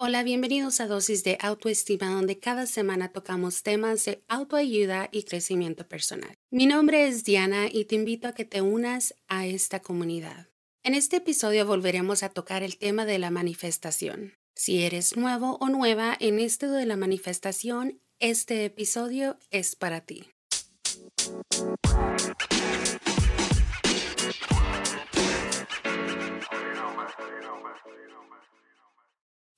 Hola, bienvenidos a Dosis de Autoestima, donde cada semana tocamos temas de autoayuda y crecimiento personal. Mi nombre es Diana y te invito a que te unas a esta comunidad. En este episodio volveremos a tocar el tema de la manifestación. Si eres nuevo o nueva en esto de la manifestación, este episodio es para ti.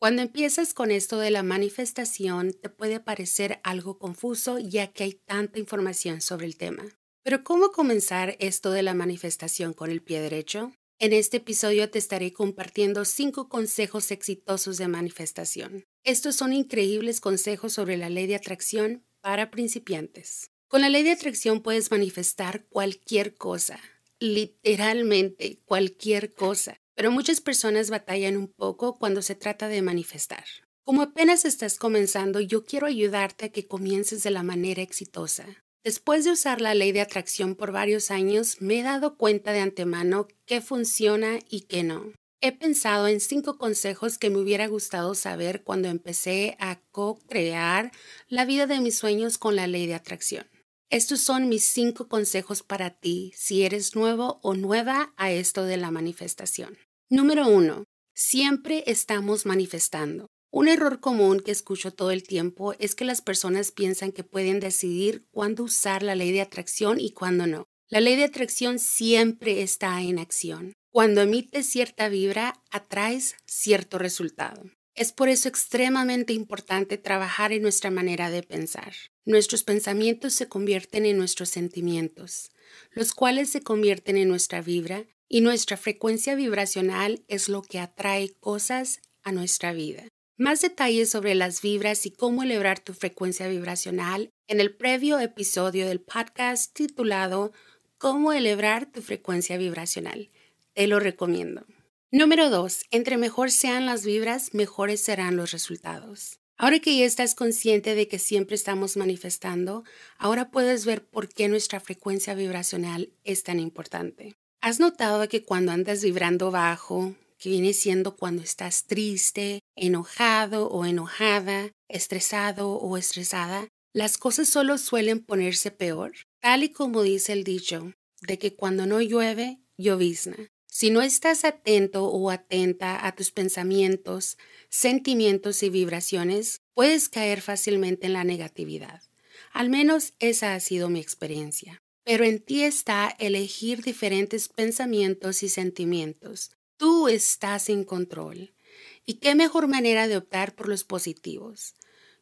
Cuando empiezas con esto de la manifestación, te puede parecer algo confuso ya que hay tanta información sobre el tema. Pero ¿cómo comenzar esto de la manifestación con el pie derecho? En este episodio te estaré compartiendo cinco consejos exitosos de manifestación. Estos son increíbles consejos sobre la ley de atracción para principiantes. Con la ley de atracción puedes manifestar cualquier cosa, literalmente cualquier cosa pero muchas personas batallan un poco cuando se trata de manifestar. Como apenas estás comenzando, yo quiero ayudarte a que comiences de la manera exitosa. Después de usar la ley de atracción por varios años, me he dado cuenta de antemano qué funciona y qué no. He pensado en cinco consejos que me hubiera gustado saber cuando empecé a co-crear la vida de mis sueños con la ley de atracción. Estos son mis cinco consejos para ti si eres nuevo o nueva a esto de la manifestación. Número uno, siempre estamos manifestando. Un error común que escucho todo el tiempo es que las personas piensan que pueden decidir cuándo usar la ley de atracción y cuándo no. La ley de atracción siempre está en acción. Cuando emites cierta vibra, atraes cierto resultado. Es por eso extremadamente importante trabajar en nuestra manera de pensar. Nuestros pensamientos se convierten en nuestros sentimientos, los cuales se convierten en nuestra vibra y nuestra frecuencia vibracional es lo que atrae cosas a nuestra vida. Más detalles sobre las vibras y cómo elevar tu frecuencia vibracional en el previo episodio del podcast titulado Cómo elevar tu frecuencia vibracional. Te lo recomiendo. Número 2. Entre mejor sean las vibras, mejores serán los resultados. Ahora que ya estás consciente de que siempre estamos manifestando, ahora puedes ver por qué nuestra frecuencia vibracional es tan importante. ¿Has notado que cuando andas vibrando bajo, que viene siendo cuando estás triste, enojado o enojada, estresado o estresada, las cosas solo suelen ponerse peor? Tal y como dice el dicho, de que cuando no llueve, llovizna. Si no estás atento o atenta a tus pensamientos, sentimientos y vibraciones, puedes caer fácilmente en la negatividad. Al menos esa ha sido mi experiencia pero en ti está elegir diferentes pensamientos y sentimientos. Tú estás en control. ¿Y qué mejor manera de optar por los positivos?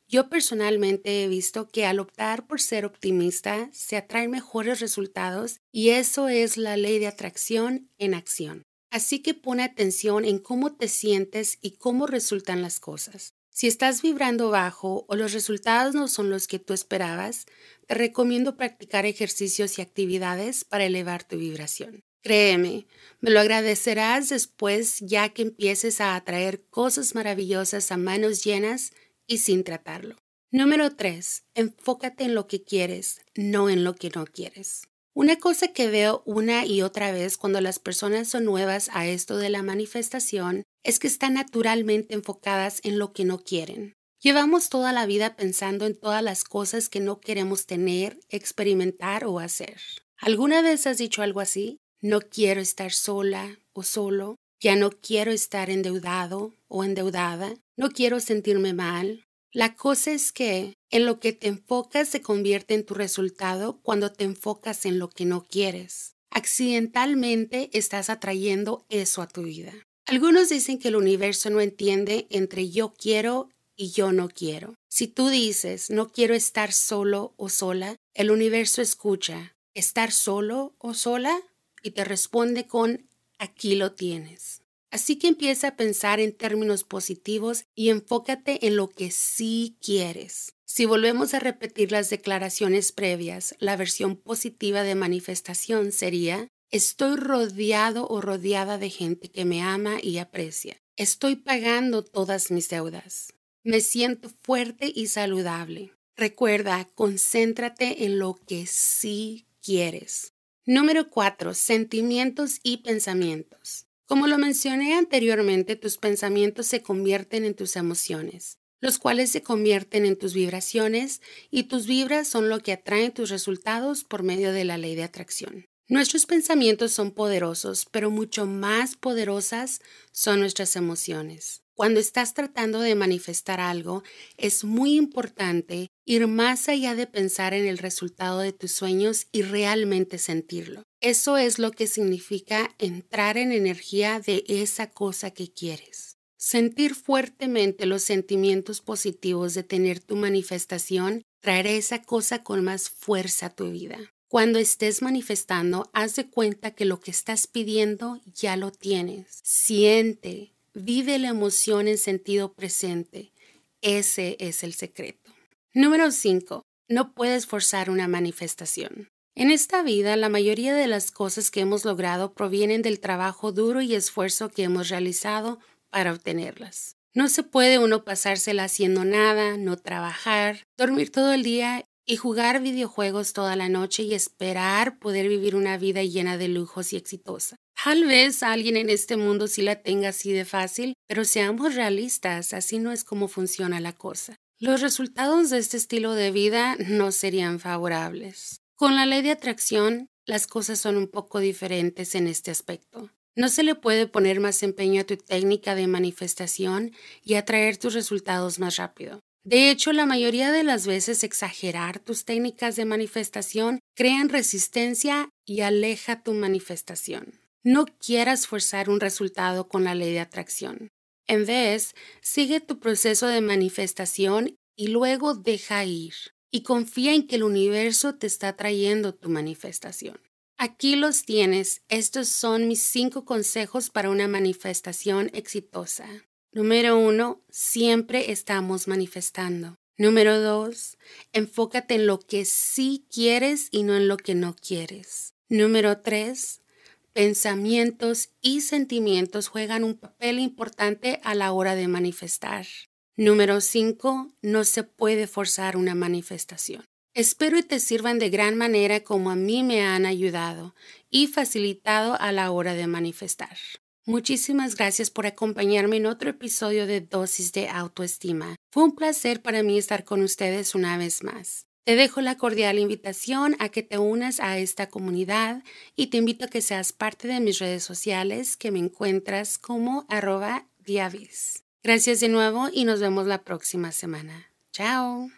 Yo personalmente he visto que al optar por ser optimista se atraen mejores resultados y eso es la ley de atracción en acción. Así que pone atención en cómo te sientes y cómo resultan las cosas. Si estás vibrando bajo o los resultados no son los que tú esperabas, te recomiendo practicar ejercicios y actividades para elevar tu vibración. Créeme, me lo agradecerás después ya que empieces a atraer cosas maravillosas a manos llenas y sin tratarlo. Número 3. Enfócate en lo que quieres, no en lo que no quieres. Una cosa que veo una y otra vez cuando las personas son nuevas a esto de la manifestación es que están naturalmente enfocadas en lo que no quieren. Llevamos toda la vida pensando en todas las cosas que no queremos tener, experimentar o hacer. ¿Alguna vez has dicho algo así? No quiero estar sola o solo, ya no quiero estar endeudado o endeudada, no quiero sentirme mal, la cosa es que en lo que te enfocas se convierte en tu resultado cuando te enfocas en lo que no quieres. Accidentalmente estás atrayendo eso a tu vida. Algunos dicen que el universo no entiende entre yo quiero y yo no quiero. Si tú dices no quiero estar solo o sola, el universo escucha estar solo o sola y te responde con aquí lo tienes. Así que empieza a pensar en términos positivos y enfócate en lo que sí quieres. Si volvemos a repetir las declaraciones previas, la versión positiva de manifestación sería Estoy rodeado o rodeada de gente que me ama y aprecia. Estoy pagando todas mis deudas. Me siento fuerte y saludable. Recuerda, concéntrate en lo que sí quieres. Número 4. Sentimientos y pensamientos. Como lo mencioné anteriormente, tus pensamientos se convierten en tus emociones, los cuales se convierten en tus vibraciones y tus vibras son lo que atraen tus resultados por medio de la ley de atracción. Nuestros pensamientos son poderosos, pero mucho más poderosas son nuestras emociones. Cuando estás tratando de manifestar algo, es muy importante ir más allá de pensar en el resultado de tus sueños y realmente sentirlo. Eso es lo que significa entrar en energía de esa cosa que quieres. Sentir fuertemente los sentimientos positivos de tener tu manifestación traerá esa cosa con más fuerza a tu vida. Cuando estés manifestando, haz de cuenta que lo que estás pidiendo ya lo tienes. Siente, Vive la emoción en sentido presente. Ese es el secreto. Número 5. No puedes forzar una manifestación. En esta vida, la mayoría de las cosas que hemos logrado provienen del trabajo duro y esfuerzo que hemos realizado para obtenerlas. No se puede uno pasársela haciendo nada, no trabajar, dormir todo el día y jugar videojuegos toda la noche y esperar poder vivir una vida llena de lujos y exitosa. Tal vez alguien en este mundo sí la tenga así de fácil, pero seamos realistas, así no es como funciona la cosa. Los resultados de este estilo de vida no serían favorables. Con la ley de atracción, las cosas son un poco diferentes en este aspecto. No se le puede poner más empeño a tu técnica de manifestación y atraer tus resultados más rápido. De hecho, la mayoría de las veces exagerar tus técnicas de manifestación crean resistencia y aleja tu manifestación. No quieras forzar un resultado con la ley de atracción. En vez, sigue tu proceso de manifestación y luego deja ir. Y confía en que el universo te está trayendo tu manifestación. Aquí los tienes. Estos son mis cinco consejos para una manifestación exitosa. Número uno, siempre estamos manifestando. Número dos, enfócate en lo que sí quieres y no en lo que no quieres. Número tres, pensamientos y sentimientos juegan un papel importante a la hora de manifestar. Número cinco, no se puede forzar una manifestación. Espero y te sirvan de gran manera como a mí me han ayudado y facilitado a la hora de manifestar. Muchísimas gracias por acompañarme en otro episodio de Dosis de Autoestima. Fue un placer para mí estar con ustedes una vez más. Te dejo la cordial invitación a que te unas a esta comunidad y te invito a que seas parte de mis redes sociales que me encuentras como arroba. Gracias de nuevo y nos vemos la próxima semana. Chao.